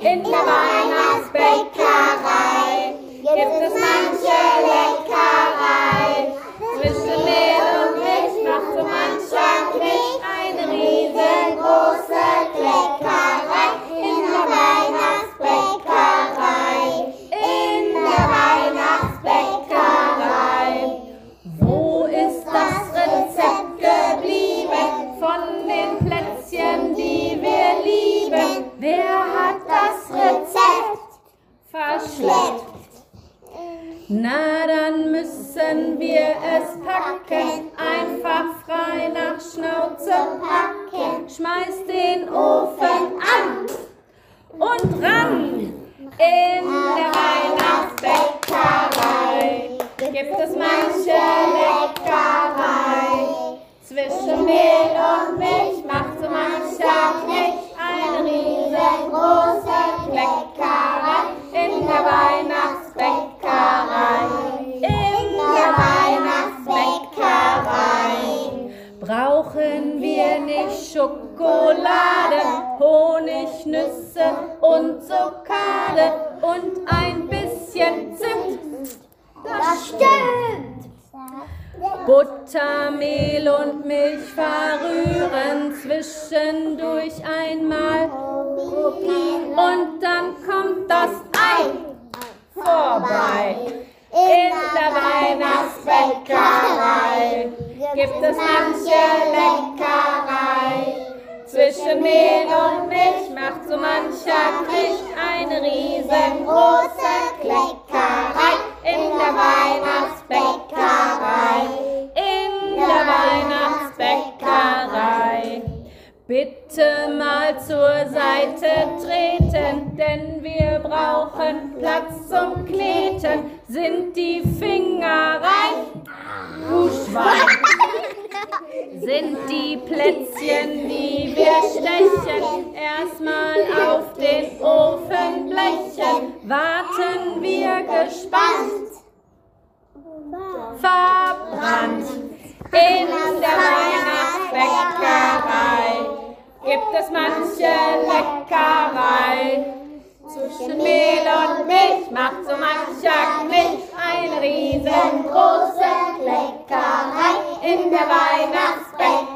In der Weihnachtsbäckerei den Plätzchen, die wir lieben? Wer hat das Rezept verschleppt? Na, dann müssen wir es packen, einfach frei nach Schnauze packen. Schmeiß den Ofen an und ran. In wir nicht Schokolade, Honig, Nüsse und Zuckade und ein bisschen Zimt. Das stimmt. Butter, Mehl und Milch verrühren, zwischendurch einmal und dann kommt das Ei vorbei. In der Weihnachtsbäckerei gibt es manche Leckerei. Zwischen Mehl und Milch macht so mancher Krieg eine riesengroße Kleckerei. In der Weihnachtsbäckerei, in der Weihnachtsbäckerei. Bitte mal zur Seite treten, denn wir brauchen Platz zum Kneten. Sind die Finger rein? Sind die Plätzchen, die wir stechen, erstmal auf den Ofenblechen? Warten wir gespannt, verbrannt. In der Weihnachtsbäckerei gibt es manche Leckerei. Zwischen Mehl und Milch macht so mancher Knecht eine riesengroße Kleckerei in der Weihnachtsbäckerei.